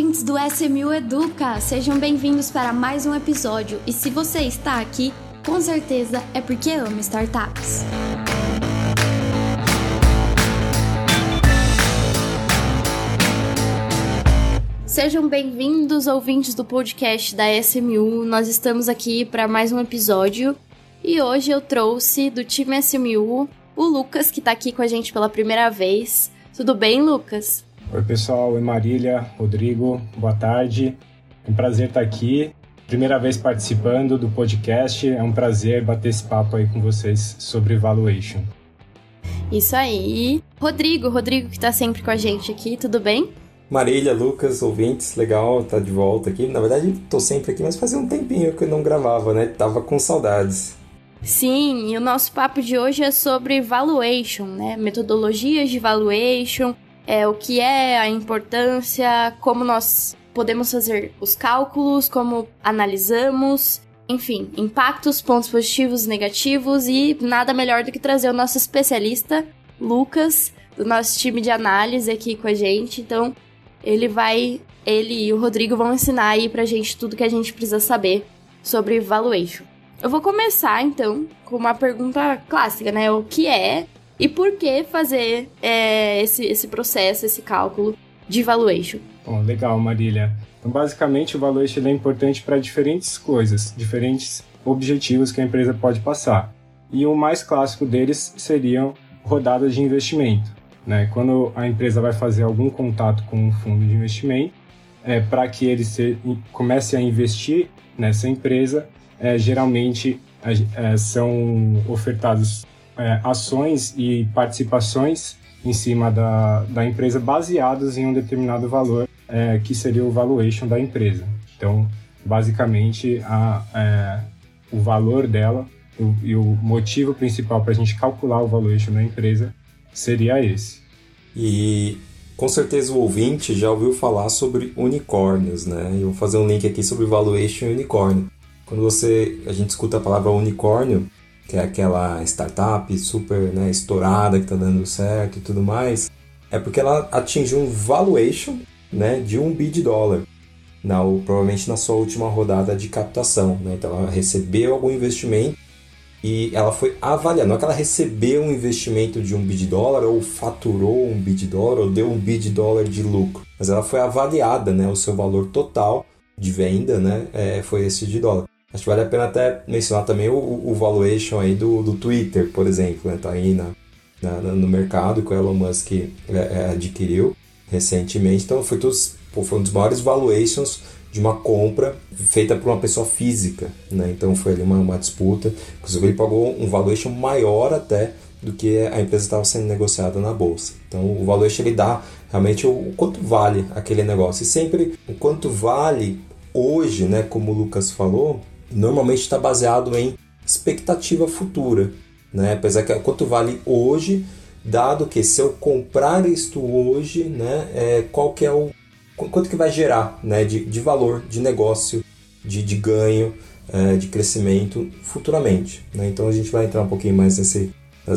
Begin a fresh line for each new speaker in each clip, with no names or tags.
ouvintes do SMU Educa! Sejam bem-vindos para mais um episódio. E se você está aqui, com certeza é porque ama startups. Sejam bem-vindos, ouvintes do podcast da SMU. Nós estamos aqui para mais um episódio e hoje eu trouxe do time SMU o Lucas, que está aqui com a gente pela primeira vez. Tudo bem, Lucas?
Oi, pessoal. Oi, Marília, Rodrigo. Boa tarde. É um prazer estar aqui. Primeira vez participando do podcast. É um prazer bater esse papo aí com vocês sobre valuation.
Isso aí. Rodrigo, Rodrigo que está sempre com a gente aqui, tudo bem?
Marília, Lucas, ouvintes, legal estar tá de volta aqui. Na verdade, estou sempre aqui, mas fazia um tempinho que eu não gravava, né? Tava com saudades.
Sim, e o nosso papo de hoje é sobre valuation, né? Metodologias de valuation, é, o que é a importância, como nós podemos fazer os cálculos, como analisamos, enfim, impactos, pontos positivos negativos, e nada melhor do que trazer o nosso especialista, Lucas, do nosso time de análise aqui com a gente. Então, ele vai, ele e o Rodrigo vão ensinar aí pra gente tudo que a gente precisa saber sobre valuation. Eu vou começar então com uma pergunta clássica, né? O que é e por que fazer é, esse, esse processo, esse cálculo de valuation?
Bom, legal, Marília. Então, basicamente, o valuation é importante para diferentes coisas, diferentes objetivos que a empresa pode passar. E o mais clássico deles seriam rodadas de investimento. Né? Quando a empresa vai fazer algum contato com um fundo de investimento, é, para que ele se, comece a investir nessa empresa, é, geralmente é, são ofertados é, ações e participações em cima da, da empresa baseadas em um determinado valor, é, que seria o valuation da empresa. Então, basicamente, a, é, o valor dela o, e o motivo principal para a gente calcular o valuation da empresa seria esse.
E com certeza o ouvinte já ouviu falar sobre unicórnios, né? Eu vou fazer um link aqui sobre valuation e unicórnio. Quando você a gente escuta a palavra unicórnio, que é aquela startup super né, estourada que está dando certo e tudo mais, é porque ela atingiu um valuation né, de um bi de dólar, na, provavelmente na sua última rodada de captação. Né? Então ela recebeu algum investimento e ela foi avaliada. Não é que ela recebeu um investimento de um bi de dólar, ou faturou um bi de dólar, ou deu um bi de dólar de lucro, mas ela foi avaliada, né? o seu valor total de venda né, é, foi esse de dólar. Acho que vale a pena até mencionar também o, o valuation aí do, do Twitter, por exemplo, né? Tá aí na, na, no mercado que o Elon Musk é, é, adquiriu recentemente. Então foi, todos, foi um dos maiores valuations de uma compra feita por uma pessoa física, né? Então foi ali uma, uma disputa. Inclusive ele pagou um valuation maior até do que a empresa estava sendo negociada na bolsa. Então o valuation ele dá realmente o, o quanto vale aquele negócio. E sempre o quanto vale hoje, né, como o Lucas falou, normalmente está baseado em expectativa futura, né? Apesar que quanto vale hoje, dado que se eu comprar isto hoje, né, é, qual que é o quanto que vai gerar, né, de, de valor, de negócio, de, de ganho, é, de crescimento futuramente, né? Então a gente vai entrar um pouquinho mais nesse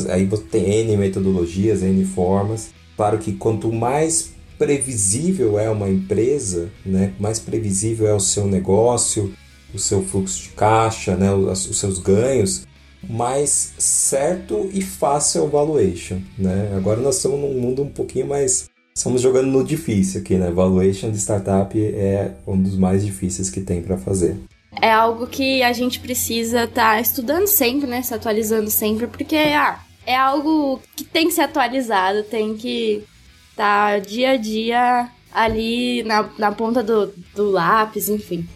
aí você tem N metodologias, N formas. Claro que quanto mais previsível é uma empresa, né, mais previsível é o seu negócio, o seu fluxo de caixa, né, os, seus ganhos, mais certo e fácil é o valuation. Né? Agora nós estamos num mundo um pouquinho mais. Estamos jogando no difícil aqui, né? Valuation de startup é um dos mais difíceis que tem para fazer.
É algo que a gente precisa estar tá estudando sempre, né? Se atualizando sempre, porque ah, é algo que tem que ser atualizado, tem que estar tá dia a dia ali na, na ponta do, do lápis, enfim.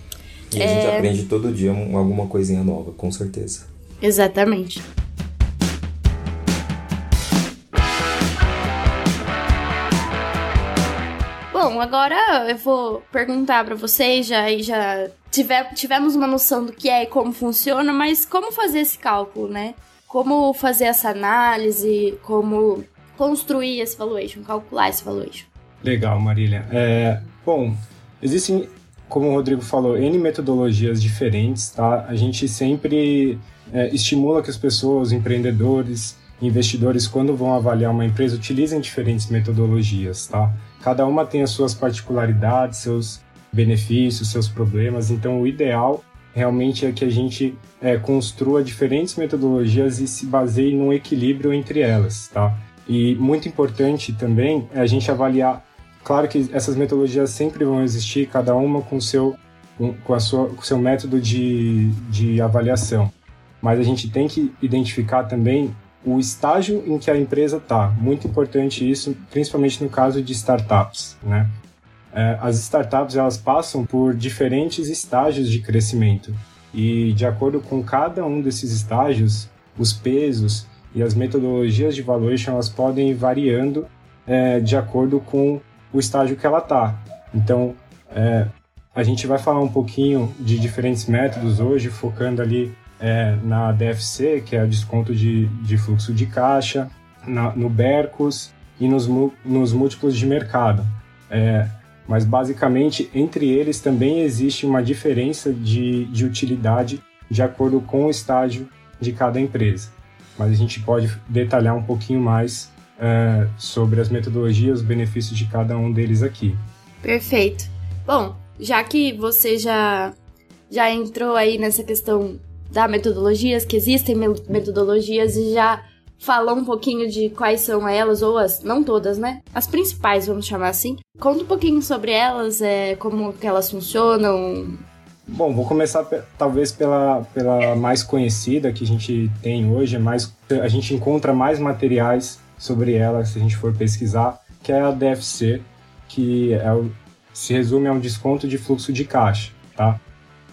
E a é... gente aprende todo dia alguma coisinha nova, com certeza.
Exatamente. Bom, agora eu vou perguntar para vocês, já, já tive, tivemos uma noção do que é e como funciona, mas como fazer esse cálculo, né? Como fazer essa análise, como construir esse valuation, calcular esse valuation.
Legal, Marília. É, bom, existem como o Rodrigo falou, N metodologias diferentes, tá? A gente sempre é, estimula que as pessoas, empreendedores, investidores, quando vão avaliar uma empresa, utilizem diferentes metodologias, tá? Cada uma tem as suas particularidades, seus benefícios, seus problemas, então o ideal realmente é que a gente é, construa diferentes metodologias e se baseie num equilíbrio entre elas, tá? E muito importante também é a gente avaliar, claro que essas metodologias sempre vão existir, cada uma com seu com a sua com seu método de, de avaliação, mas a gente tem que identificar também o estágio em que a empresa está. Muito importante isso, principalmente no caso de startups, né? É, as startups elas passam por diferentes estágios de crescimento e de acordo com cada um desses estágios, os pesos e as metodologias de valuation elas podem ir variando é, de acordo com o estágio que ela está. Então, é, a gente vai falar um pouquinho de diferentes métodos hoje, focando ali é, na DFC, que é o desconto de, de fluxo de caixa, na, no Bercos e nos, nos múltiplos de mercado. É, mas basicamente entre eles também existe uma diferença de, de utilidade de acordo com o estágio de cada empresa. Mas a gente pode detalhar um pouquinho mais é, sobre as metodologias, os benefícios de cada um deles aqui.
Perfeito. Bom, já que você já, já entrou aí nessa questão da metodologias, que existem metodologias e já falou um pouquinho de quais são elas, ou as, não todas, né? As principais, vamos chamar assim. Conta um pouquinho sobre elas, é, como que elas funcionam.
Bom, vou começar talvez pela, pela mais conhecida que a gente tem hoje, é mais, a gente encontra mais materiais sobre ela se a gente for pesquisar, que é a DFC, que é o, se resume a um desconto de fluxo de caixa, tá?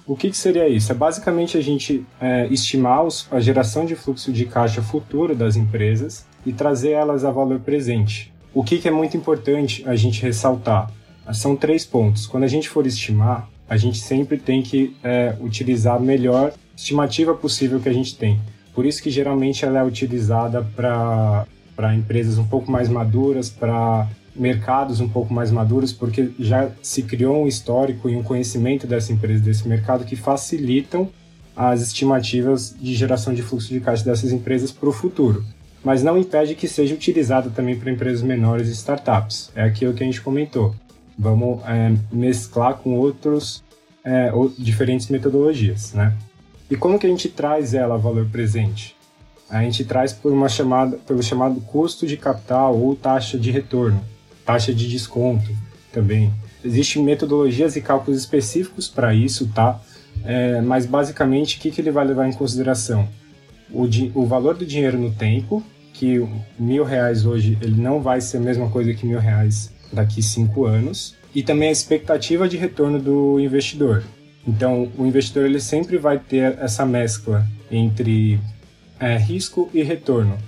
O que, que seria isso? É basicamente a gente é, estimar os, a geração de fluxo de caixa futuro das empresas e trazer elas a valor presente. O que, que é muito importante a gente ressaltar? São três pontos. Quando a gente for estimar, a gente sempre tem que é, utilizar a melhor estimativa possível que a gente tem. Por isso que geralmente ela é utilizada para empresas um pouco mais maduras, para mercados um pouco mais maduros, porque já se criou um histórico e um conhecimento dessa empresa, desse mercado, que facilitam as estimativas de geração de fluxo de caixa dessas empresas para o futuro. Mas não impede que seja utilizado também para empresas menores e startups. É aquilo que a gente comentou. Vamos é, mesclar com outros é, diferentes metodologias, né? E como que a gente traz ela valor presente? A gente traz por uma chamada, pelo chamado custo de capital ou taxa de retorno taxa de desconto também. Existem metodologias e cálculos específicos para isso, tá? É, mas basicamente, o que, que ele vai levar em consideração? O, o valor do dinheiro no tempo, que mil reais hoje ele não vai ser a mesma coisa que mil reais daqui cinco anos, e também a expectativa de retorno do investidor. Então, o investidor ele sempre vai ter essa mescla entre é, risco e retorno.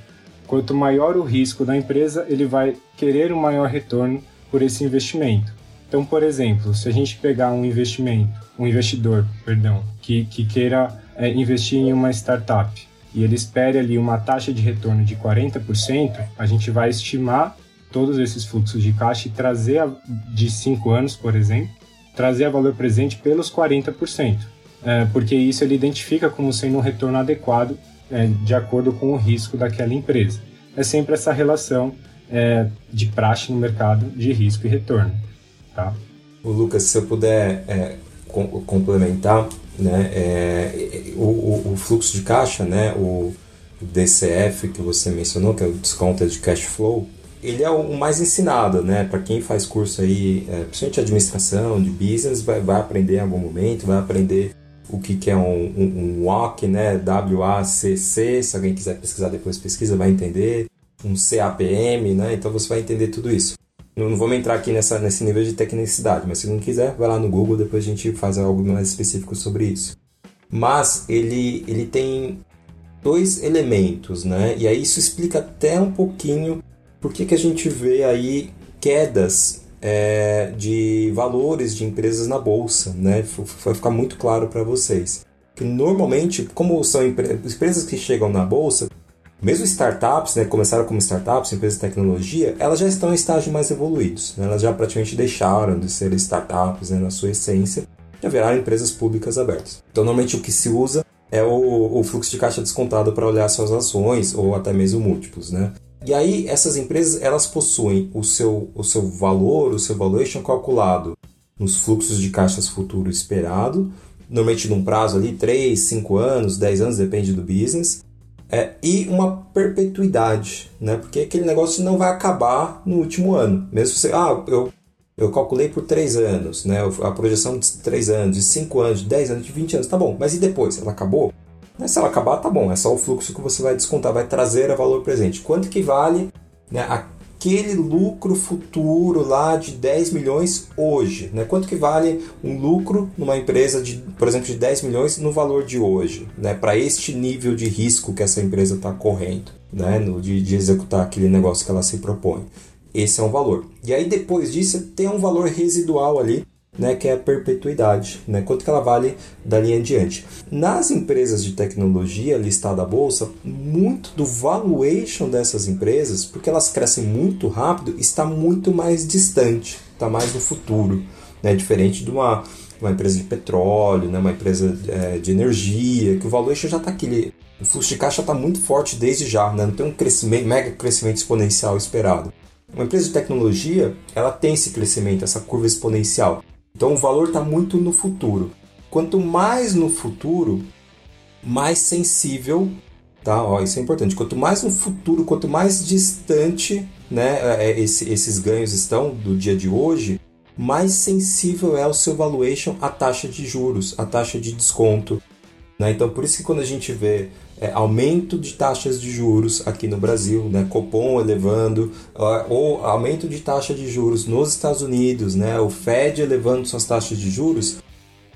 Quanto maior o risco da empresa, ele vai querer um maior retorno por esse investimento. Então, por exemplo, se a gente pegar um investimento, um investidor, perdão, que, que queira é, investir em uma startup e ele espere ali uma taxa de retorno de 40%, a gente vai estimar todos esses fluxos de caixa e trazer a, de 5 anos, por exemplo, trazer a valor presente pelos 40%, é, porque isso ele identifica como sendo um retorno adequado é, de acordo com o risco daquela empresa. É sempre essa relação é, de praxe no mercado de risco e retorno. Tá?
O Lucas, se eu puder é, com, complementar, né, é, o, o, fluxo de caixa, né, o DCF que você mencionou, que é o desconto de cash flow, ele é o mais ensinado, né? Para quem faz curso aí, é, principalmente de administração, de business, vai, vai aprender em algum momento, vai aprender o que, que é um, um, um WACC, né? W-A-C-C, se alguém quiser pesquisar depois, pesquisa, vai entender. Um CAPM, né? Então você vai entender tudo isso. Não, não vamos entrar aqui nessa, nesse nível de tecnicidade, mas se não quiser, vai lá no Google, depois a gente faz algo mais específico sobre isso. Mas ele, ele tem dois elementos, né? E aí isso explica até um pouquinho por que, que a gente vê aí quedas é, de valores de empresas na bolsa, né? Vai ficar muito claro para vocês. Que normalmente, como são empresas que chegam na bolsa, mesmo startups, né, começaram como startups, empresas de tecnologia, elas já estão em estágio mais evoluídos. Né? Elas já praticamente deixaram de ser startups né, na sua essência, já viraram empresas públicas abertas. Então, normalmente o que se usa é o, o fluxo de caixa descontado para olhar suas ações ou até mesmo múltiplos, né? E aí essas empresas elas possuem o seu, o seu valor, o seu valuation calculado nos fluxos de caixas futuro esperado, normalmente num prazo ali 3, 5 anos, 10 anos, depende do business, é, e uma perpetuidade, né? Porque aquele negócio não vai acabar no último ano. Mesmo você, ah, eu, eu calculei por 3 anos, né? A projeção de 3 anos, de 5 anos, de 10 anos, de 20 anos, tá bom. Mas e depois? Ela acabou? Mas se ela acabar, tá bom. É só o fluxo que você vai descontar, vai trazer a valor presente. Quanto que vale né, aquele lucro futuro lá de 10 milhões hoje? Né? Quanto que vale um lucro numa empresa, de, por exemplo, de 10 milhões no valor de hoje? Né? Para este nível de risco que essa empresa está correndo, né? No, de, de executar aquele negócio que ela se propõe. Esse é um valor. E aí depois disso tem um valor residual ali né, que é a perpetuidade, né, quanto que ela vale dali em diante. Nas empresas de tecnologia listadas à bolsa, muito do valuation dessas empresas, porque elas crescem muito rápido, está muito mais distante, está mais no futuro, né, diferente de uma, uma empresa de petróleo, né, uma empresa é, de energia, que o valuation já está aqui, o fluxo de caixa está muito forte desde já, né, não tem um crescimento, mega crescimento exponencial esperado. Uma empresa de tecnologia, ela tem esse crescimento, essa curva exponencial. Então o valor está muito no futuro. Quanto mais no futuro, mais sensível, tá? Ó, isso é importante. Quanto mais no futuro, quanto mais distante, né, é, é, esse, esses ganhos estão do dia de hoje, mais sensível é o seu valuation à taxa de juros, à taxa de desconto. Né? Então, por isso que quando a gente vê é, aumento de taxas de juros aqui no Brasil, né? Copom elevando, ou aumento de taxa de juros nos Estados Unidos, né? o Fed elevando suas taxas de juros,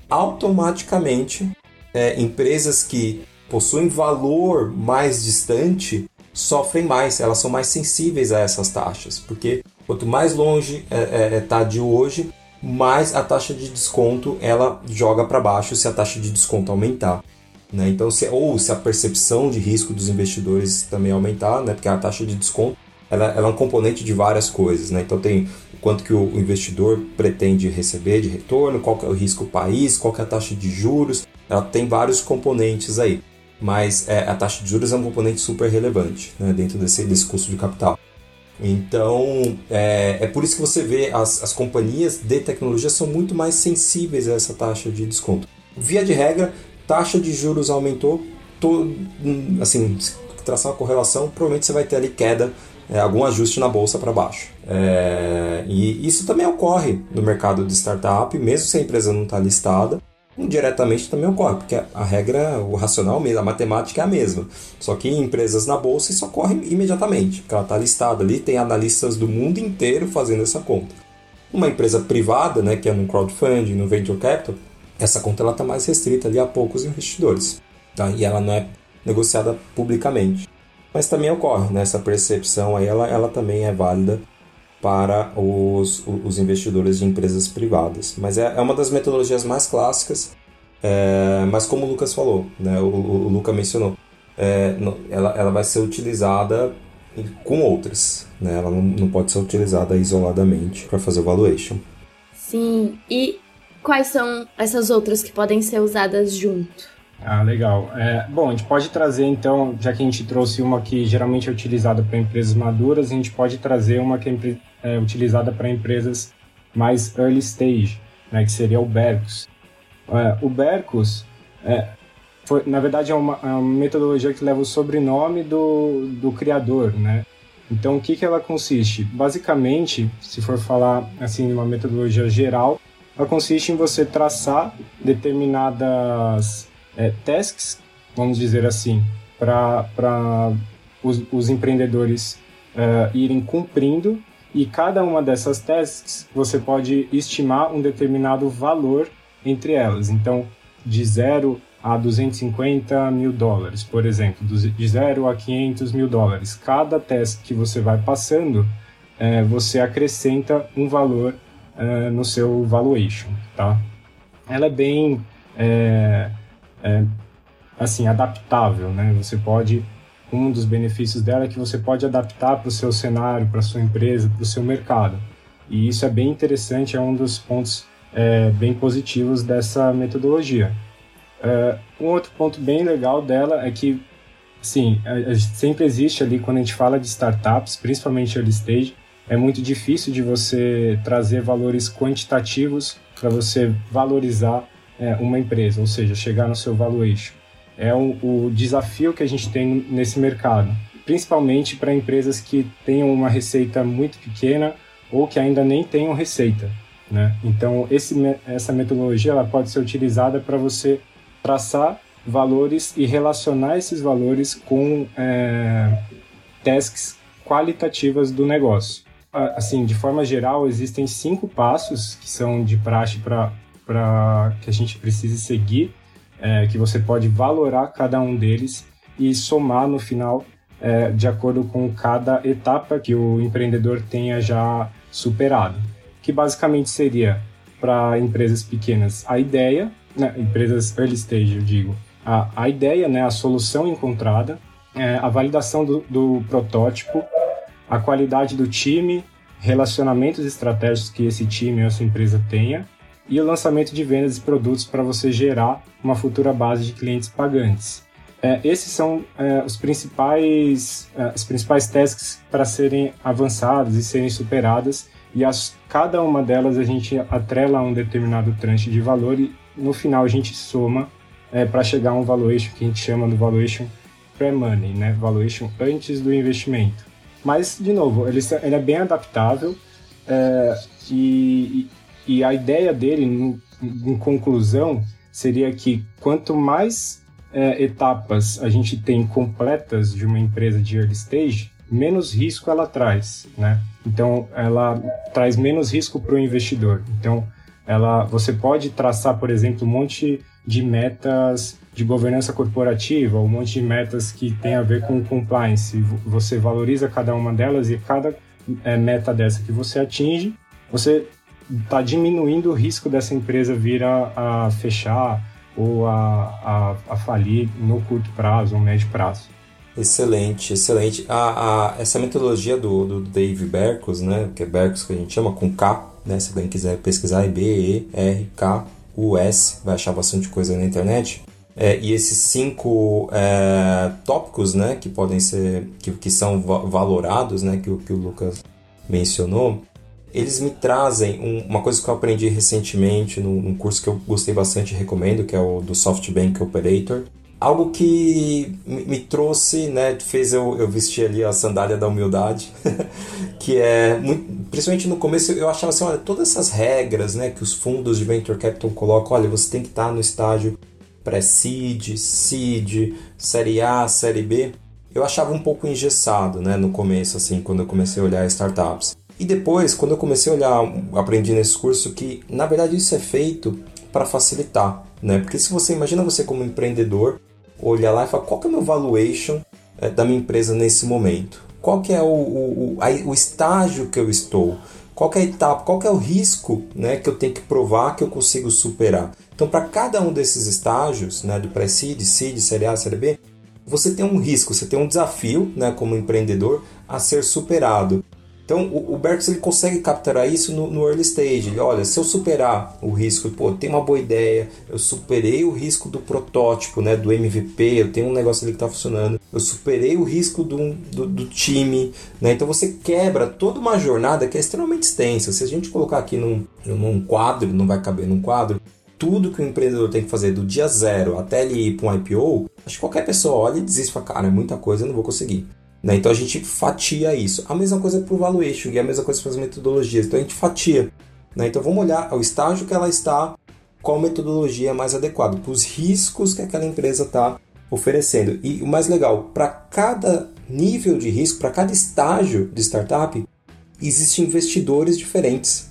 automaticamente é, empresas que possuem valor mais distante sofrem mais, elas são mais sensíveis a essas taxas, porque quanto mais longe está é, é, tá de hoje, mais a taxa de desconto ela joga para baixo se a taxa de desconto aumentar. Né? Então, se, ou se a percepção de risco dos investidores também aumentar, né? porque a taxa de desconto ela, ela, é um componente de várias coisas. Né? Então, tem o quanto que o investidor pretende receber de retorno, qual é o risco país, qual é a taxa de juros, ela tem vários componentes aí. Mas é, a taxa de juros é um componente super relevante né? dentro desse, desse custo de capital. Então, é, é por isso que você vê as, as companhias de tecnologia são muito mais sensíveis a essa taxa de desconto. Via de regra, taxa de juros aumentou, to, assim, se traçar uma correlação, provavelmente você vai ter ali queda, é, algum ajuste na bolsa para baixo. É, e isso também ocorre no mercado de startup, mesmo se a empresa não está listada, indiretamente também ocorre, porque a regra, o racional, a matemática é a mesma. Só que em empresas na bolsa isso ocorre imediatamente, porque ela está listada ali, tem analistas do mundo inteiro fazendo essa conta. Uma empresa privada, né, que é no crowdfunding, no venture capital, essa conta ela está mais restrita ali a poucos investidores, tá? E ela não é negociada publicamente. Mas também ocorre, né? Essa percepção aí, ela, ela também é válida para os, os investidores de empresas privadas. Mas é, é uma das metodologias mais clássicas, é, mas como o Lucas falou, né? O, o, o Lucas mencionou, é, ela, ela vai ser utilizada com outras, né? Ela não, não pode ser utilizada isoladamente para fazer o valuation.
Sim, e quais são essas outras que podem ser usadas junto?
Ah, legal. É, bom, a gente pode trazer então, já que a gente trouxe uma que geralmente é utilizada para empresas maduras, a gente pode trazer uma que é, é utilizada para empresas mais early stage, né, que seria o Bercus. É, o Bercus, é, foi, na verdade, é uma, é uma, metodologia que leva o sobrenome do, do criador, né? Então, o que, que ela consiste? Basicamente, se for falar assim, uma metodologia geral, ela consiste em você traçar determinadas é, tasks, vamos dizer assim, para os, os, empreendedores uh, irem cumprindo e cada uma dessas tasks você pode estimar um determinado valor entre elas. Então, de 0 a 250 mil dólares, por exemplo, de 0 a 500 mil dólares. Cada task que você vai passando, é, você acrescenta um valor uh, no seu valuation, tá? Ela é bem, é, é, assim, adaptável, né? Você pode, um dos benefícios dela é que você pode adaptar para o seu cenário, para sua empresa, para o seu mercado. E isso é bem interessante, é um dos pontos é, bem positivos dessa metodologia. Uh, um outro ponto bem legal dela é que, sim, sempre existe ali quando a gente fala de startups, principalmente early stage, é muito difícil de você trazer valores quantitativos para você valorizar é, uma empresa, ou seja, chegar no seu valuation. É o desafio que a gente tem nesse mercado, principalmente para empresas que tenham uma receita muito pequena ou que ainda nem tenham receita. Né? Então, esse, essa metodologia ela pode ser utilizada para você traçar valores e relacionar esses valores com é, tasks qualitativas do negócio. Assim, de forma geral, existem cinco passos que são de praxe para que a gente precise seguir, é, que você pode valorar cada um deles e somar no final é, de acordo com cada etapa que o empreendedor tenha já superado. Que basicamente seria para empresas pequenas a ideia, né, empresas early stage, eu digo, a, a ideia, né, a solução encontrada, é, a validação do, do protótipo, a qualidade do time, relacionamentos estratégicos que esse time ou essa empresa tenha e o lançamento de vendas e produtos para você gerar uma futura base de clientes pagantes. É, esses são é, os principais, é, os principais tasks para serem avançadas e serem superadas e as, cada uma delas a gente atrela a um determinado tranche de valor e no final a gente soma é, para chegar a um valuation que a gente chama do valuation pre-money, né? Valuation antes do investimento. Mas, de novo, ele, ele é bem adaptável é, e, e a ideia dele, em conclusão, seria que quanto mais é, etapas a gente tem completas de uma empresa de early stage, menos risco ela traz, né? Então, ela traz menos risco para o investidor. Então, ela, você pode traçar, por exemplo, um monte de metas de governança corporativa, um monte de metas que tem a ver com compliance. Você valoriza cada uma delas e cada é, meta dessa que você atinge, você está diminuindo o risco dessa empresa vir a, a fechar ou a, a, a, falir no curto prazo ou médio prazo.
Excelente, excelente. A, essa metodologia do, do Dave Berkos, né, que é Berkos que a gente chama com K, né, se alguém quiser pesquisar, é B-E-R-K-U-S, vai achar bastante coisa na internet. É, e esses cinco é, tópicos, né, que podem ser, que, que são valorados, né, que, que o Lucas mencionou, eles me trazem um, uma coisa que eu aprendi recentemente num, num, curso que eu gostei bastante e recomendo, que é o do SoftBank Operator. Algo que me trouxe, né, fez eu, eu vestir ali a sandália da humildade, que é, muito, principalmente no começo eu achava assim, olha, todas essas regras, né, que os fundos de Venture Capital colocam, olha, você tem que estar no estágio pré-seed, seed, série A, série B, eu achava um pouco engessado, né, no começo, assim, quando eu comecei a olhar startups. E depois, quando eu comecei a olhar, aprendi nesse curso que, na verdade, isso é feito para facilitar, né? Porque se você imagina você como empreendedor, olhar lá e falar qual que é o meu valuation é, da minha empresa nesse momento, qual que é o, o, o, estágio que eu estou, qual é a etapa, qual é o risco, né, que eu tenho que provar que eu consigo superar. Então, para cada um desses estágios, né, do pré-seed, seed, série A, série B, você tem um risco, você tem um desafio, né, como empreendedor, a ser superado. Então, o, o Berks ele consegue capturar isso no, no, early stage. Ele, olha, se eu superar o risco, pô, tem uma boa ideia, eu superei o risco do protótipo, né, do MVP, eu tenho um negócio ali que está funcionando, eu superei o risco do, do, do, time, né? Então você quebra toda uma jornada que é extremamente extensa. Se a gente colocar aqui num, num quadro, não vai caber num quadro, tudo que o empreendedor tem que fazer do dia zero até ele ir para um IPO, acho que qualquer pessoa olha e desiste e fala, cara, é muita coisa, eu não vou conseguir. Né? Então a gente fatia isso. A mesma coisa para o valuation e a mesma coisa para as metodologias. Então a gente fatia. Né? Então vamos olhar o estágio que ela está, qual metodologia é mais adequada, para os riscos que aquela empresa está oferecendo. E o mais legal, para cada nível de risco, para cada estágio de startup, existem investidores diferentes.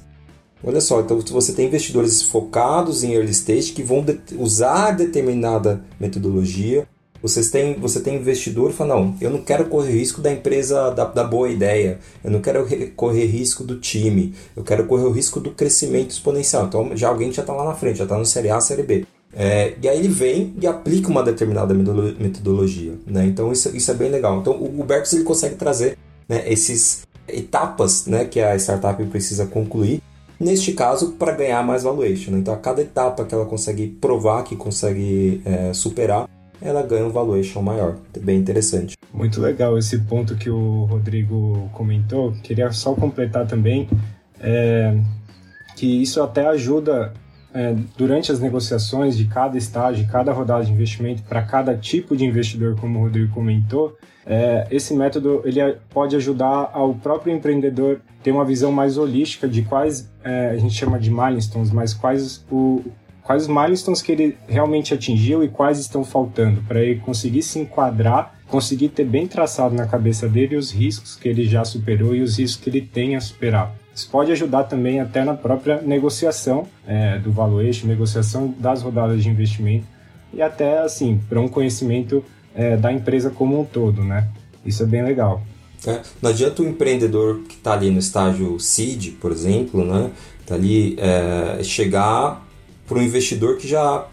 Olha só, então você tem investidores focados em early stage que vão de usar determinada metodologia. Vocês têm, você tem investidor que fala, não, eu não quero correr risco da empresa da, da boa ideia, eu não quero correr risco do time, eu quero correr o risco do crescimento exponencial. Então já alguém já está lá na frente, já está no Série A, Série B. É, e aí ele vem e aplica uma determinada metodologia. Né? Então isso, isso é bem legal. Então o, o Berks ele consegue trazer né, esses etapas né, que a startup precisa concluir neste caso, para ganhar mais valuation. Né? Então, a cada etapa que ela consegue provar que consegue é, superar, ela ganha um valuation maior. Bem interessante.
Muito legal esse ponto que o Rodrigo comentou. Queria só completar também é, que isso até ajuda é, durante as negociações de cada estágio, cada rodada de investimento, para cada tipo de investidor, como o Rodrigo comentou, é, esse método ele pode ajudar ao próprio empreendedor ter uma visão mais holística de quais é, a gente chama de milestones, mas quais o, quais os milestones que ele realmente atingiu e quais estão faltando, para ele conseguir se enquadrar, conseguir ter bem traçado na cabeça dele os riscos que ele já superou e os riscos que ele tem a superar. Isso pode ajudar também até na própria negociação é, do valuation, negociação das rodadas de investimento e até assim para um conhecimento é, da empresa como um todo, né? Isso é bem legal.
É, não adianta o empreendedor que está ali no estágio seed, por exemplo, né? Tá ali é, chegar para um investidor que já.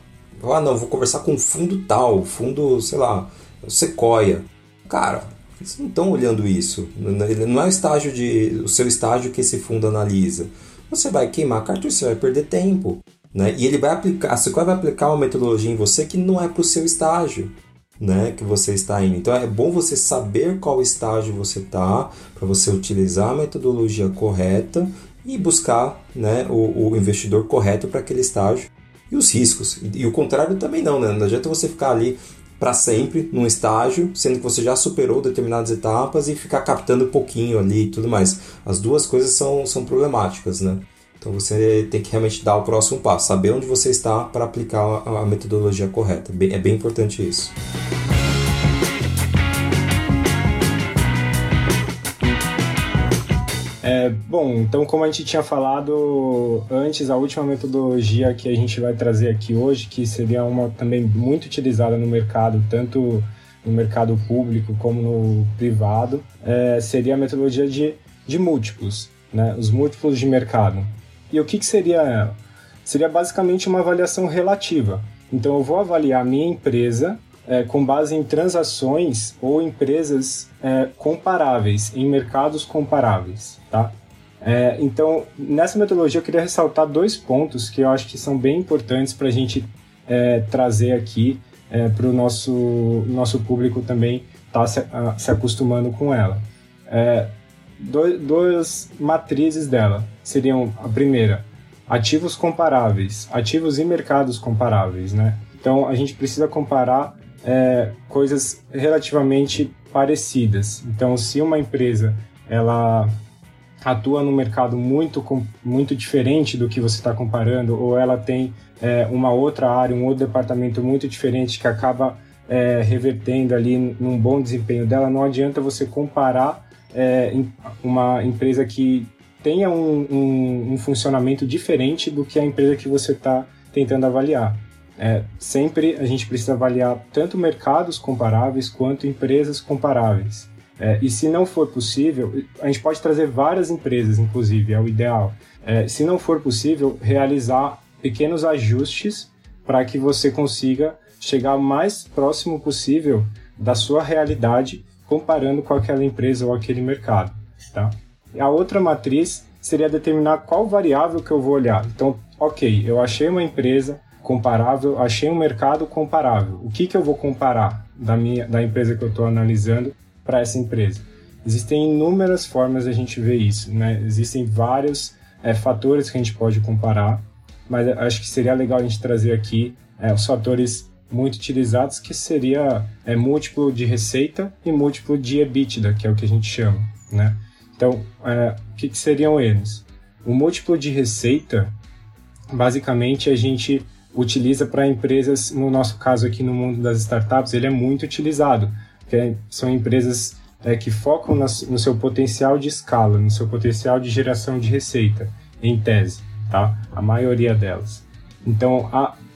Ah, não, vou conversar com um fundo tal, fundo, sei lá, Sequoia. Cara, eles não estão olhando isso. Não é o estágio de. o seu estágio que esse fundo analisa. Você vai queimar cartucho, você vai perder tempo. Né? E ele vai aplicar, a Sequoia vai aplicar uma metodologia em você que não é para o seu estágio. Né, que você está indo. Então é bom você saber qual estágio você está para você utilizar a metodologia correta e buscar né, o, o investidor correto para aquele estágio e os riscos. E, e, o contrário também não, né? Não adianta você ficar ali para sempre num estágio, sendo que você já superou determinadas etapas e ficar captando um pouquinho ali e tudo mais. As duas coisas são, são problemáticas, né? Então você tem que realmente dar o próximo passo, saber onde você está para aplicar a, a metodologia correta. É bem importante isso.
É, bom, então como a gente tinha falado antes, a última metodologia que a gente vai trazer aqui hoje, que seria uma também muito utilizada no mercado, tanto no mercado público como no privado, é, seria a metodologia de, de múltiplos, né? os múltiplos de mercado. E o que, que seria ela? Seria basicamente uma avaliação relativa. Então eu vou avaliar a minha empresa é, com base em transações ou empresas é, comparáveis, em mercados comparáveis, tá? É, então, nessa metodologia eu queria ressaltar dois pontos que eu acho que são bem importantes para a gente é, trazer aqui é, para o nosso, nosso público também estar tá se, se, acostumando com ela. É, duas matrizes dela seriam a primeira, ativos comparáveis, ativos e mercados comparáveis, né? Então a gente precisa comparar é, coisas relativamente parecidas. Então, se uma empresa ela atua num mercado muito, muito diferente do que você está comparando, ou ela tem é, uma outra área, um outro departamento muito diferente que acaba é, revertendo ali num bom desempenho dela, não adianta você comparar é, uma empresa que tenha um, um, um funcionamento diferente do que a empresa que você está tentando avaliar. É, sempre a gente precisa avaliar tanto mercados comparáveis quanto empresas comparáveis. É, e se não for possível, a gente pode trazer várias empresas, inclusive, é o ideal. É, se não for possível, realizar pequenos ajustes para que você consiga chegar mais próximo possível da sua realidade comparando com aquela empresa ou aquele mercado. Tá? A outra matriz seria determinar qual variável que eu vou olhar. Então, ok, eu achei uma empresa, comparável, achei um mercado comparável. O que, que eu vou comparar da, minha, da empresa que eu estou analisando para essa empresa? Existem inúmeras formas de a gente ver isso, né? Existem vários é, fatores que a gente pode comparar, mas acho que seria legal a gente trazer aqui é, os fatores muito utilizados, que seria é, múltiplo de receita e múltiplo de EBITDA, que é o que a gente chama, né? Então, é, o que, que seriam eles? O múltiplo de receita, basicamente, a gente utiliza para empresas, no nosso caso aqui no mundo das startups, ele é muito utilizado, que são empresas é, que focam no seu potencial de escala, no seu potencial de geração de receita, em tese, tá? A maioria delas. Então,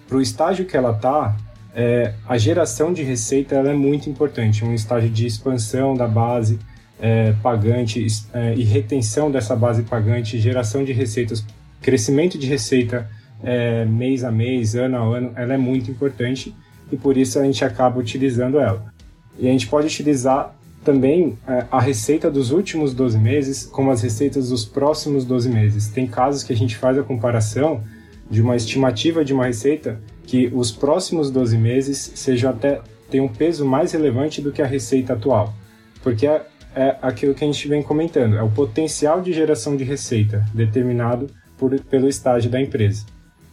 para o estágio que ela está, é, a geração de receita é muito importante, um estágio de expansão da base é, pagante é, e retenção dessa base pagante, geração de receitas, crescimento de receita é, mês a mês, ano a ano, ela é muito importante e por isso a gente acaba utilizando ela. E a gente pode utilizar também é, a receita dos últimos 12 meses como as receitas dos próximos 12 meses. Tem casos que a gente faz a comparação de uma estimativa de uma receita que os próximos 12 meses sejam até tenham um peso mais relevante do que a receita atual. Porque é, é aquilo que a gente vem comentando, é o potencial de geração de receita determinado por, pelo estágio da empresa.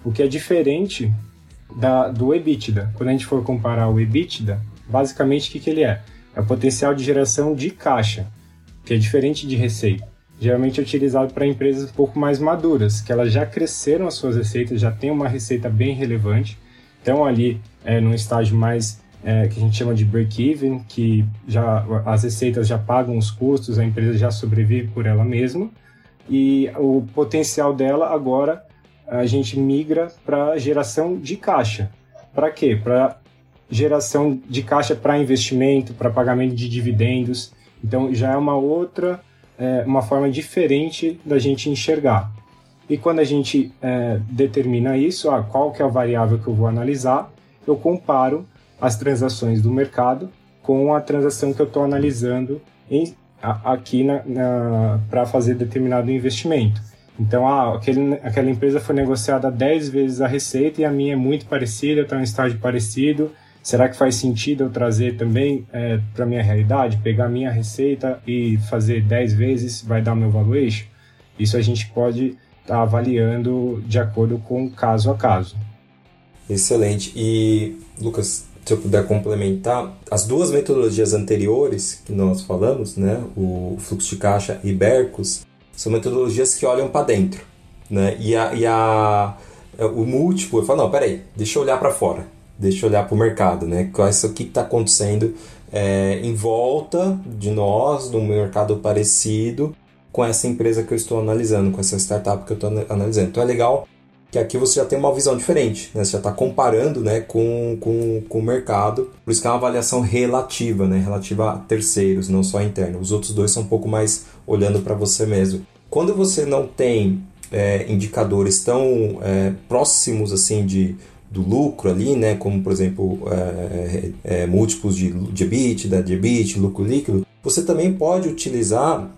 O que é diferente da, do EBITDA. Quando a gente for comparar o EBITDA, basicamente o que, que ele é? É o potencial de geração de caixa, que é diferente de receita. Geralmente é utilizado para empresas um pouco mais maduras, que elas já cresceram as suas receitas, já têm uma receita bem relevante, estão ali é, num estágio mais é, que a gente chama de break-even, que já as receitas já pagam os custos, a empresa já sobrevive por ela mesma, e o potencial dela agora a gente migra para geração de caixa. Para quê? Para geração de caixa para investimento, para pagamento de dividendos. Então já é uma outra, é, uma forma diferente da gente enxergar. E quando a gente é, determina isso, ah, qual que é a variável que eu vou analisar, eu comparo as transações do mercado com a transação que eu estou analisando em, a, aqui para fazer determinado investimento. Então, ah, aquele, aquela empresa foi negociada 10 vezes a receita e a minha é muito parecida, está em um estágio parecido, Será que faz sentido eu trazer também é, para minha realidade, pegar a minha receita e fazer 10 vezes vai dar meu valuation? Isso a gente pode estar tá avaliando de acordo com caso a caso.
Excelente. E, Lucas, se eu puder complementar, as duas metodologias anteriores que nós falamos, né, o fluxo de caixa e Bercos, são metodologias que olham para dentro, né? E a, e a o múltiplo, eu falo, não, peraí, deixa eu olhar para fora deixa eu olhar para o mercado, né? O que está acontecendo é, em volta de nós, num mercado parecido com essa empresa que eu estou analisando, com essa startup que eu estou analisando. Então é legal que aqui você já tem uma visão diferente, né? Você já está comparando né, com, com, com o mercado, por isso que é uma avaliação relativa, né? relativa a terceiros, não só interna. Os outros dois são um pouco mais olhando para você mesmo. Quando você não tem é, indicadores tão é, próximos assim de do lucro ali, né, como por exemplo é, é, múltiplos de, de EBITDA, de EBIT, lucro líquido, você também pode utilizar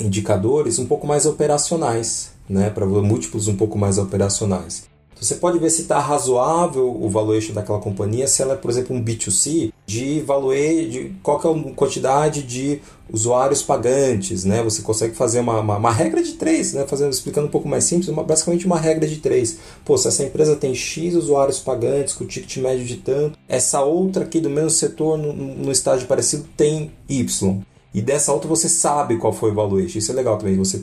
indicadores um pouco mais operacionais, né, para múltiplos um pouco mais operacionais. Você pode ver se está razoável o valuation daquela companhia, se ela é, por exemplo, um B2C, de valuar de qual é a quantidade de usuários pagantes, né? Você consegue fazer uma, uma, uma, regra de três, né? Fazendo, explicando um pouco mais simples, uma, basicamente uma regra de três. Pô, se essa empresa tem X usuários pagantes com ticket médio de tanto, essa outra aqui do mesmo setor, no, no estágio parecido, tem Y. E dessa outra você sabe qual foi o valuation. Isso é legal também. Você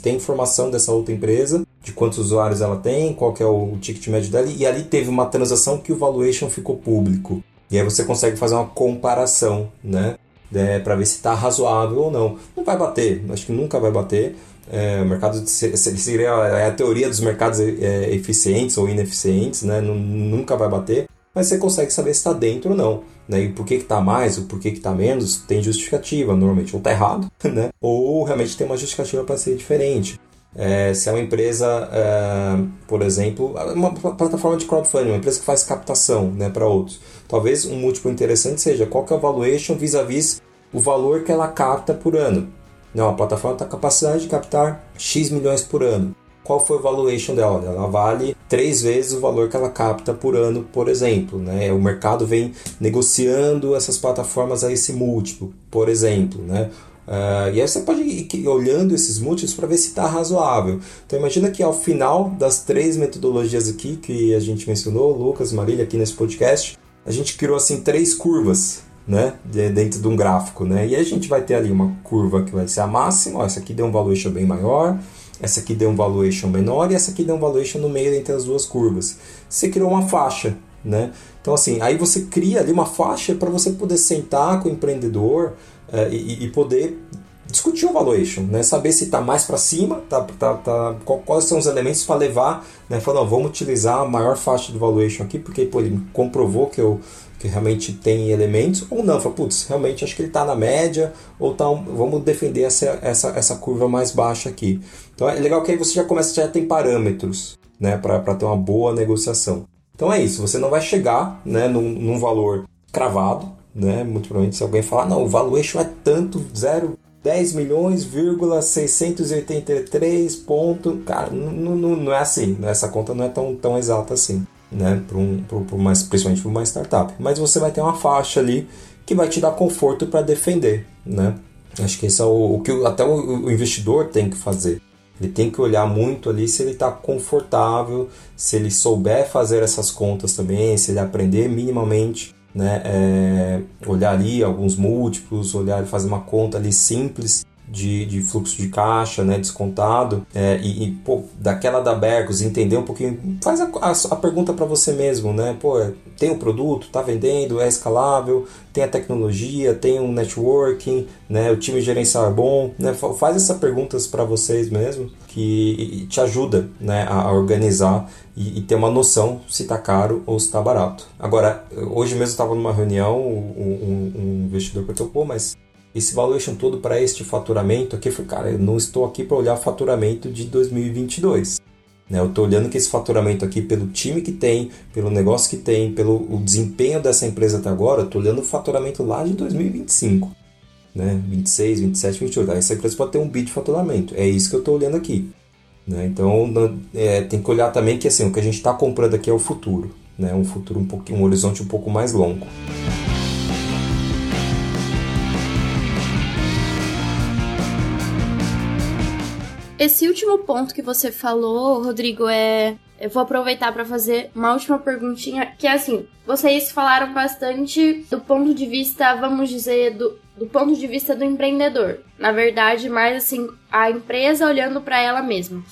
tem informação dessa outra empresa, de quantos usuários ela tem, qual é o ticket médio dela, e ali teve uma transação que o valuation ficou público. E aí você consegue fazer uma comparação, né? É, para ver se está razoável ou não. Não vai bater, acho que nunca vai bater. É, o mercado seria é a teoria dos mercados é, eficientes ou ineficientes, né? Nunca vai bater mas você consegue saber se está dentro ou não. Né? E por que está mais, ou por que está menos, tem justificativa. Normalmente ou está errado, né? ou realmente tem uma justificativa para ser diferente. É, se é uma empresa, é, por exemplo, uma plataforma de crowdfunding, uma empresa que faz captação né, para outros. Talvez um múltiplo interessante seja qual que é o valuation vis-a-vis -vis o valor que ela capta por ano. Não, a plataforma a capacidade de captar X milhões por ano qual foi o valuation dela? Ela vale três vezes o valor que ela capta por ano, por exemplo. Né? O mercado vem negociando essas plataformas a esse múltiplo, por exemplo. Né? Uh, e aí você pode ir olhando esses múltiplos para ver se está razoável. Então imagina que ao final das três metodologias aqui que a gente mencionou, Lucas, Marília, aqui nesse podcast, a gente criou assim três curvas né, dentro de um gráfico, né? E a gente vai ter ali uma curva que vai ser a máxima, ó, essa aqui deu um valuation bem maior, essa aqui deu um valuation menor e essa aqui deu um valuation no meio entre as duas curvas. Você criou uma faixa, né? Então assim, aí você cria ali uma faixa para você poder sentar com o empreendedor uh, e, e, poder discutir o valuation, né? Saber se está mais para cima, tá, tá, tá, quais são os elementos para levar, né? Falar, não, vamos utilizar a maior faixa do valuation aqui porque pô, ele comprovou que eu que realmente tem elementos, ou não, fala, putz, realmente acho que ele está na média, ou tá vamos defender essa, essa, essa curva mais baixa aqui. Então é legal que aí você já começa, já tem parâmetros né, para ter uma boa negociação. Então é isso, você não vai chegar né, num, num valor cravado, né? Muito provavelmente se alguém falar, não, o valuation é tanto, 0, 10 milhões, vírgula 683 ponto, cara, não, não, não é assim, né? essa conta não é tão, tão exata assim, né? Para um, mais, principalmente para uma startup. Mas você vai ter uma faixa ali que vai te dar conforto para defender, né? Acho que esse é o, o que até o, o investidor tem que fazer. Ele tem que olhar muito ali se ele está confortável, se ele souber fazer essas contas também, se ele aprender minimamente, né, é, olhar ali alguns múltiplos, olhar fazer uma conta ali simples de, de fluxo de caixa, né, descontado, é, e, e pô, daquela da Bercos, entender um pouquinho, faz a, a, a pergunta para você mesmo, né, pô, tem o produto, tá vendendo, é escalável, tem a tecnologia, tem um networking, né, o time gerencial é bom, né, faz essas perguntas para vocês mesmo, que te ajuda, né, a organizar e, e, ter uma noção se tá caro ou se tá barato. Agora, hoje mesmo estava numa reunião, um, um, um investidor perguntou, pô, mas esse valuation todo para este faturamento aqui, eu falei, cara, eu não estou aqui para olhar faturamento de 2022. Né? Eu estou olhando que esse faturamento aqui, pelo time que tem, pelo negócio que tem, pelo desempenho dessa empresa até agora, eu estou olhando o faturamento lá de 2025. Né? 26, 27, 28. Aí essa empresa pode ter um bit de faturamento. É isso que eu estou olhando aqui. Né? Então é, tem que olhar também que assim, o que a gente está comprando aqui é o futuro. Né? Um futuro um pouquinho, um horizonte um pouco mais longo.
Esse último ponto que você falou, Rodrigo, é. Eu vou aproveitar para fazer uma última perguntinha, que é assim: vocês falaram bastante do ponto de vista, vamos dizer, do, do ponto de vista do empreendedor. Na verdade, mais assim, a empresa olhando para ela mesma.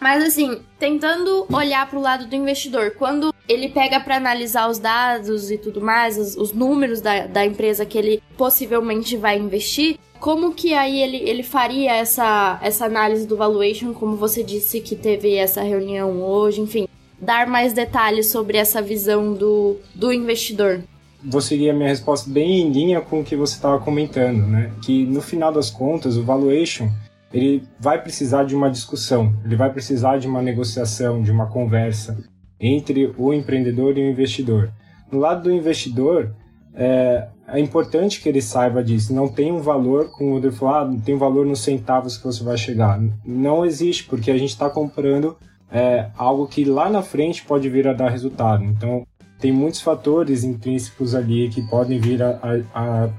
Mas assim, tentando olhar para o lado do investidor, quando ele pega para analisar os dados e tudo mais, os, os números da, da empresa que ele possivelmente vai investir, como que aí ele, ele faria essa, essa análise do valuation, como você disse que teve essa reunião hoje, enfim, dar mais detalhes sobre essa visão do, do investidor?
Vou seguir a minha resposta bem em linha com o que você estava comentando, né? Que no final das contas, o valuation ele vai precisar de uma discussão, ele vai precisar de uma negociação, de uma conversa entre o empreendedor e o investidor. No lado do investidor, é, é importante que ele saiba disso. Não tem um valor, como o Rodrigo falou, ah, não tem um valor nos centavos que você vai chegar. Não existe, porque a gente está comprando é, algo que lá na frente pode vir a dar resultado. Então, tem muitos fatores intrínsecos ali que podem vir a, a, a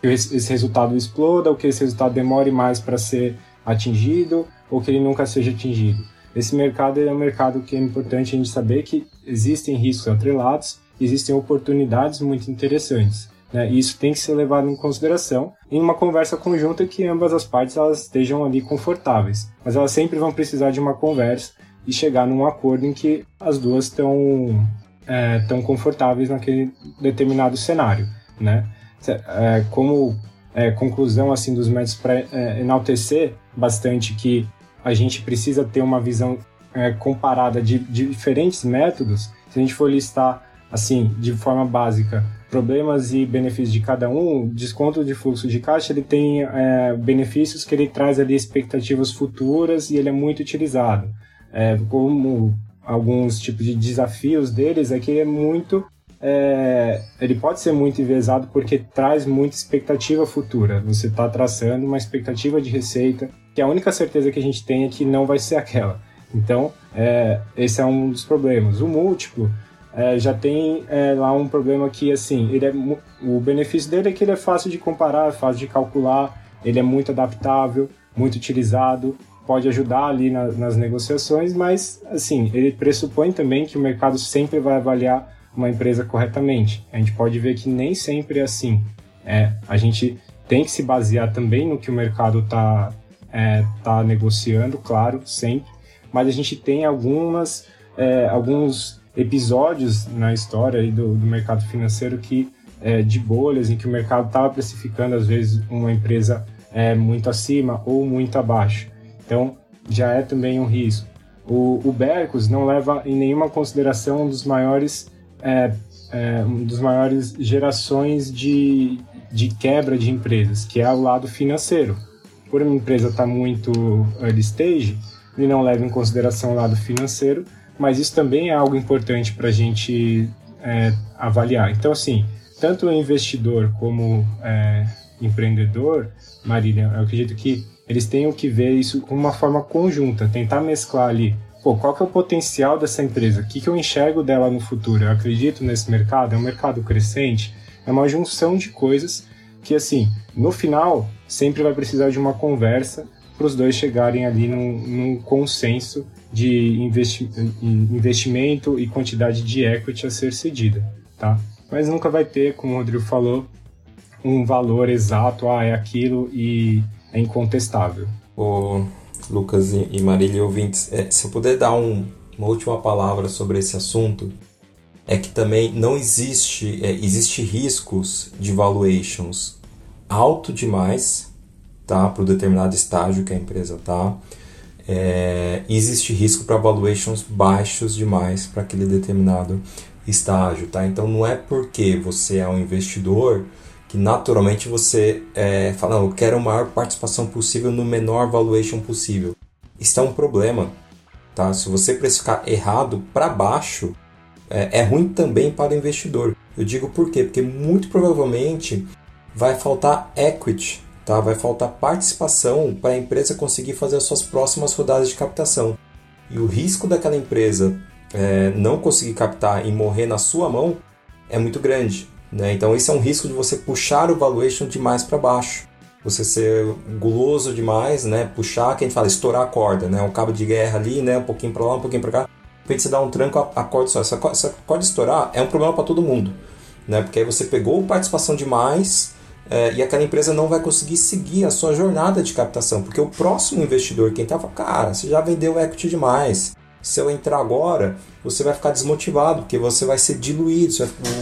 que esse resultado exploda, ou que esse resultado demore mais para ser atingido, ou que ele nunca seja atingido. Esse mercado é um mercado que é importante a gente saber que existem riscos atrelados, existem oportunidades muito interessantes. Né? Isso tem que ser levado em consideração em uma conversa conjunta que ambas as partes elas estejam ali confortáveis. Mas elas sempre vão precisar de uma conversa e chegar num acordo em que as duas estão é, tão confortáveis naquele determinado cenário. Né? É, como é, conclusão assim dos métodos para é, enaltecer bastante que a gente precisa ter uma visão é, comparada de, de diferentes métodos, se a gente for listar assim de forma básica problemas e benefícios de cada um, desconto de fluxo de caixa ele tem é, benefícios que ele traz ali expectativas futuras e ele é muito utilizado. É, como alguns tipos de desafios deles é que ele é muito é, ele pode ser muito enviesado porque traz muita expectativa futura. Você está traçando uma expectativa de receita que a única certeza que a gente tem é que não vai ser aquela. Então, é, esse é um dos problemas. O múltiplo é, já tem é, lá um problema que, assim, ele é, o benefício dele é que ele é fácil de comparar, é fácil de calcular, ele é muito adaptável, muito utilizado, pode ajudar ali na, nas negociações, mas, assim, ele pressupõe também que o mercado sempre vai avaliar uma empresa corretamente. A gente pode ver que nem sempre é assim. É, a gente tem que se basear também no que o mercado está é, tá negociando, claro, sempre, mas a gente tem algumas, é, alguns episódios na história do, do mercado financeiro que é, de bolhas em que o mercado estava precificando às vezes uma empresa é, muito acima ou muito abaixo. Então já é também um risco. O, o Bercos não leva em nenhuma consideração um dos maiores é, é, um dos maiores gerações de, de quebra de empresas, que é o lado financeiro. Por uma empresa estar tá muito early stage, ele não leva em consideração o lado financeiro, mas isso também é algo importante para a gente é, avaliar. Então, assim, tanto o investidor como é, empreendedor, Marília, eu acredito que eles tenham que ver isso com uma forma conjunta, tentar mesclar ali, pô, qual que é o potencial dessa empresa? O que, que eu enxergo dela no futuro? Eu acredito nesse mercado? É um mercado crescente? É uma junção de coisas que, assim, no final, sempre vai precisar de uma conversa para os dois chegarem ali num, num consenso de investi investimento e quantidade de equity a ser cedida, tá? Mas nunca vai ter, como o Rodrigo falou, um valor exato, ah, é aquilo e é incontestável.
O Lucas e Marília ouvintes, é, se eu puder dar um, uma última palavra sobre esse assunto, é que também não existe, é, existe riscos de valuations alto demais, tá, para o determinado estágio que a empresa tá. É, existe risco para valuations baixos demais para aquele determinado estágio, tá? Então não é porque você é um investidor que naturalmente você é, fala, eu quero a maior participação possível no menor valuation possível. Isso é um problema, tá? Se você precificar errado para baixo, é, é ruim também para o investidor. Eu digo por quê? Porque muito provavelmente vai faltar equity, tá? vai faltar participação para a empresa conseguir fazer as suas próximas rodadas de captação. E o risco daquela empresa é, não conseguir captar e morrer na sua mão é muito grande. Né? Então, esse é um risco de você puxar o valuation demais para baixo. Você ser guloso demais, né? puxar, que a gente fala, estourar a corda, né? um cabo de guerra ali, né? um pouquinho para lá, um pouquinho para cá. De você dá um tranco, a, corda só. Se a corda estourar, é um problema para todo mundo. Né? Porque aí você pegou participação demais é, e aquela empresa não vai conseguir seguir a sua jornada de captação. Porque o próximo investidor, quem estava, cara, você já vendeu equity demais se eu entrar agora, você vai ficar desmotivado, porque você vai ser diluído,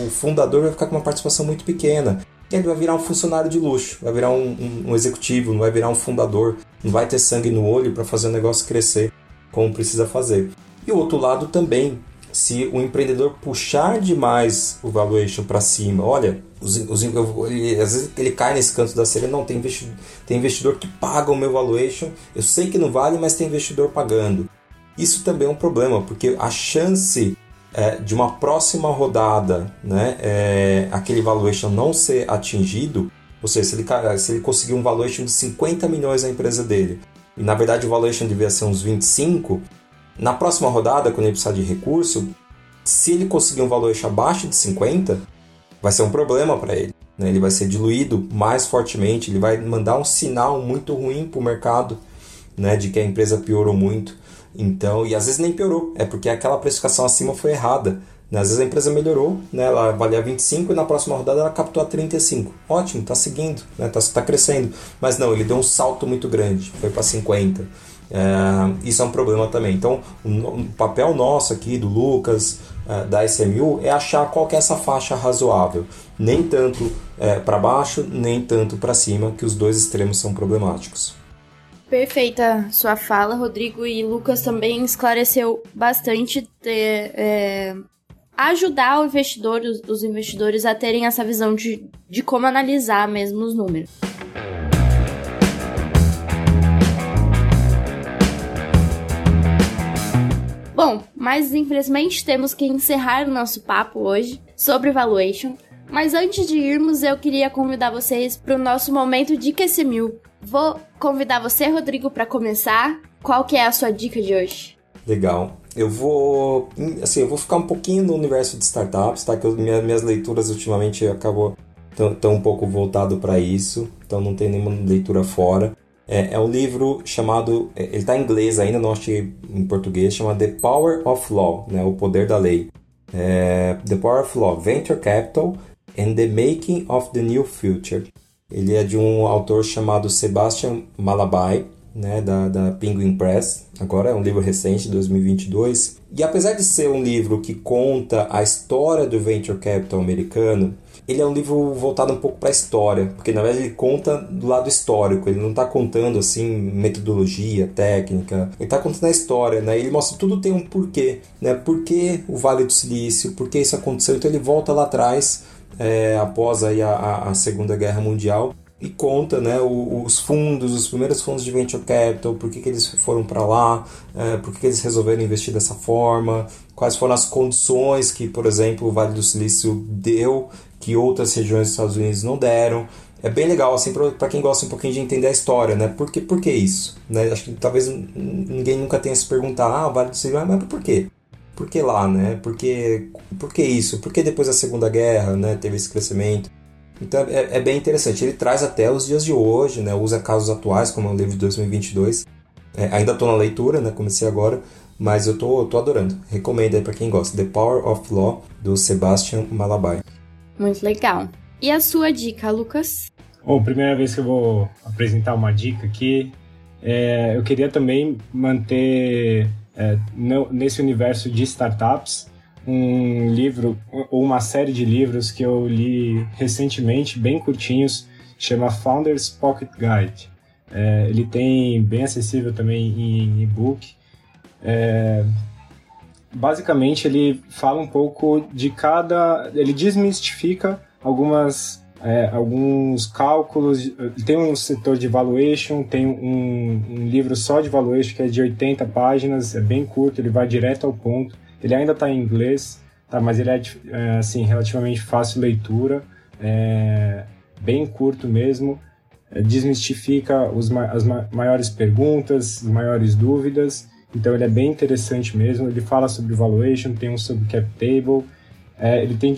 o fundador vai ficar com uma participação muito pequena. Ele vai virar um funcionário de luxo, vai virar um, um, um executivo, não vai virar um fundador, não vai ter sangue no olho para fazer o negócio crescer como precisa fazer. E o outro lado também, se o empreendedor puxar demais o valuation para cima, olha, os, os, ele, às vezes ele cai nesse canto da série, não, tem investidor, tem investidor que paga o meu valuation, eu sei que não vale, mas tem investidor pagando. Isso também é um problema, porque a chance é, de uma próxima rodada, né, é, aquele valuation não ser atingido, ou seja, se ele, se ele conseguir um valuation de 50 milhões na empresa dele, e na verdade o valuation devia ser uns 25, na próxima rodada, quando ele precisar de recurso, se ele conseguir um valuation abaixo de 50, vai ser um problema para ele. Né? Ele vai ser diluído mais fortemente, ele vai mandar um sinal muito ruim para o mercado né, de que a empresa piorou muito. Então, e às vezes nem piorou, é porque aquela precificação acima foi errada. Né? Às vezes a empresa melhorou, né? ela valia 25 e na próxima rodada ela captou a 35. Ótimo, está seguindo, está né? Tá, tá crescendo. Mas não, ele deu um salto muito grande, foi para 50. É, isso é um problema também. Então, o, papel nosso aqui, do Lucas, da SMU, é achar qual é essa faixa razoável. Nem tanto é, para baixo, nem tanto para cima, que os dois extremos são problemáticos.
Perfeita sua fala, Rodrigo, e Lucas também esclareceu bastante de, é, ajudar o investidor, os, os, investidores a terem essa visão de, de como analisar mesmo os números. Bom, mas infelizmente temos que encerrar o nosso papo hoje sobre valuation. Mas antes de irmos, eu queria convidar vocês para o nosso momento de QC1000, Vou convidar você, Rodrigo, para começar. Qual que é a sua dica de hoje?
Legal. Eu vou, assim, eu vou ficar um pouquinho no universo de startups, tá? Que eu, minha, minhas leituras ultimamente acabou tão, tão um pouco voltado para isso, então não tem nenhuma leitura fora. É, é um livro chamado, é, ele está em inglês ainda, não achei em português, chama The Power of Law, né? O Poder da Lei. É, the Power of Law, Venture Capital and the Making of the New Future. Ele é de um autor chamado Sebastian Malabai, né, da, da Penguin Press. Agora é um livro recente, 2022. E apesar de ser um livro que conta a história do venture capital americano, ele é um livro voltado um pouco para a história, porque na verdade ele conta do lado histórico, ele não está contando assim metodologia, técnica, ele está contando a história, né? Ele mostra tudo tem um porquê, né? Por que o Vale do Silício, por que isso aconteceu, então ele volta lá atrás é, após aí a, a, Segunda Guerra Mundial e conta né, os fundos, os primeiros fundos de venture capital, por que, que eles foram para lá, é, por que, que eles resolveram investir dessa forma, quais foram as condições que, por exemplo, o Vale do Silício deu que outras regiões dos Estados Unidos não deram. É bem legal, assim, para quem gosta um pouquinho de entender a história, né? Por que, por que isso? Né? Acho que talvez ninguém nunca tenha se perguntado, ah, Vale do Silício, mas por quê? Por que lá, né? Por que, por que isso? Por que depois da Segunda Guerra, né, teve esse crescimento? Então é, é, bem interessante. Ele traz até os dias de hoje, né? Usa casos atuais, como é o livro de 2022. É, ainda estou na leitura, né? Comecei agora, mas eu tô, tô adorando. Recomendo aí para quem gosta. The Power of Law, do Sebastian Malabai.
Muito legal. E a sua dica, Lucas?
Bom, primeira vez que eu vou apresentar uma dica aqui, é, eu queria também manter é, no, nesse universo de startups um livro ou uma série de livros que eu li recentemente, bem curtinhos, chama Founders Pocket Guide. É, ele tem bem acessível também em e-book. Basicamente, ele fala um pouco de cada. Ele desmistifica algumas. É, alguns cálculos, tem um setor de valuation, tem um, um livro só de valuation que é de 80 páginas, é bem curto, ele vai direto ao ponto ele ainda está em inglês, tá? mas ele é, é, assim, relativamente fácil leitura, é, bem curto mesmo, é, desmistifica os, as maiores perguntas, as maiores dúvidas, então ele é bem interessante mesmo. Ele fala sobre valuation, tem um sobre cap table, é, ele tem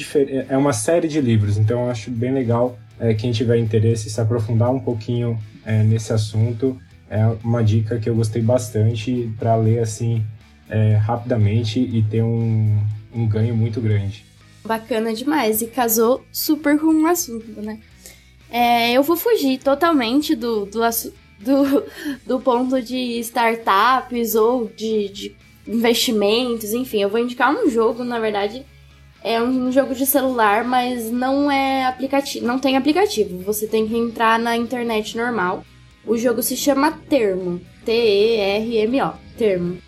é uma série de livros, então eu acho bem legal é, quem tiver interesse se aprofundar um pouquinho é, nesse assunto. É uma dica que eu gostei bastante para ler assim é, rapidamente e ter um, um ganho muito grande.
Bacana demais e casou super com o assunto, né? É, eu vou fugir totalmente do, do, do, do ponto de startups ou de, de investimentos, enfim, eu vou indicar um jogo, na verdade, é um jogo de celular, mas não é aplicativo, não tem aplicativo. Você tem que entrar na internet normal. O jogo se chama Termo, T E R M O, Termo.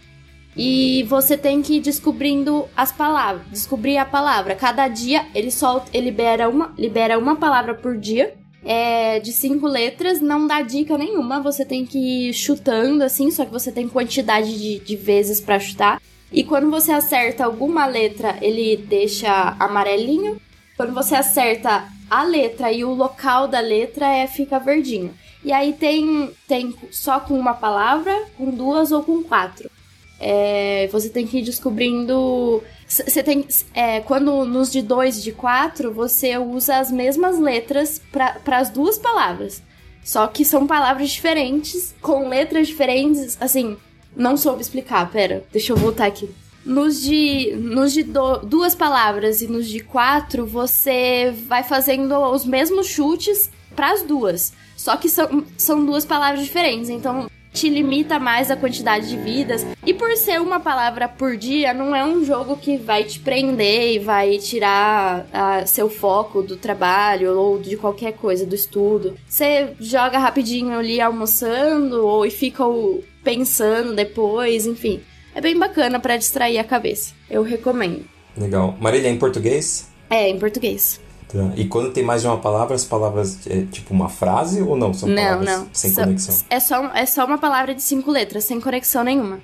E você tem que ir descobrindo as palavras, descobrir a palavra. Cada dia ele solta, ele libera uma, libera uma palavra por dia. É de cinco letras, não dá dica nenhuma, você tem que ir chutando assim, só que você tem quantidade de, de vezes para chutar. E quando você acerta alguma letra, ele deixa amarelinho. Quando você acerta a letra e o local da letra, é fica verdinho. E aí tem, tem só com uma palavra, com duas ou com quatro. É, você tem que ir descobrindo. Você tem. É, quando nos de 2 e de 4, você usa as mesmas letras para as duas palavras. Só que são palavras diferentes, com letras diferentes. Assim, não soube explicar, pera, deixa eu voltar aqui. Nos de, nos de do, duas palavras e nos de quatro, você vai fazendo os mesmos chutes para as duas. Só que são, são duas palavras diferentes. Então, te limita mais a quantidade de vidas. E por ser uma palavra por dia, não é um jogo que vai te prender e vai tirar a, seu foco do trabalho ou de qualquer coisa, do estudo. Você joga rapidinho ali almoçando ou e fica pensando depois, enfim. É bem bacana para distrair a cabeça. Eu recomendo.
Legal. Marília, é em português?
É, em português.
Tá. E quando tem mais de uma palavra, as palavras é tipo uma frase ou não? São
não,
palavras
não.
sem conexão?
É só, é só uma palavra de cinco letras, sem conexão nenhuma.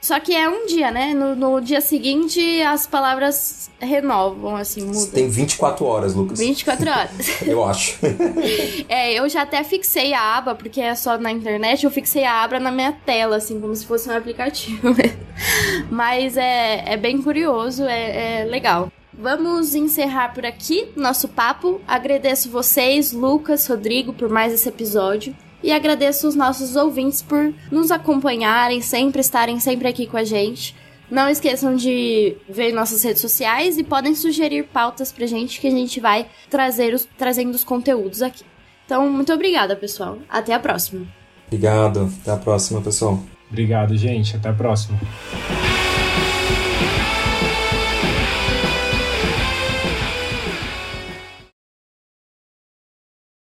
Só que é um dia, né? No, no dia seguinte, as palavras renovam, assim, mudam.
Tem 24 horas, Lucas.
24 horas.
eu acho.
é, eu já até fixei a aba, porque é só na internet, eu fixei a aba na minha tela, assim, como se fosse um aplicativo. Mas é, é bem curioso, é, é legal. Vamos encerrar por aqui nosso papo. Agradeço vocês, Lucas, Rodrigo, por mais esse episódio. E agradeço os nossos ouvintes por nos acompanharem, sempre estarem sempre aqui com a gente. Não esqueçam de ver nossas redes sociais e podem sugerir pautas pra gente que a gente vai trazer os, trazendo os conteúdos aqui. Então, muito obrigada, pessoal. Até a próxima.
Obrigado. Até a próxima, pessoal.
Obrigado, gente. Até a próxima.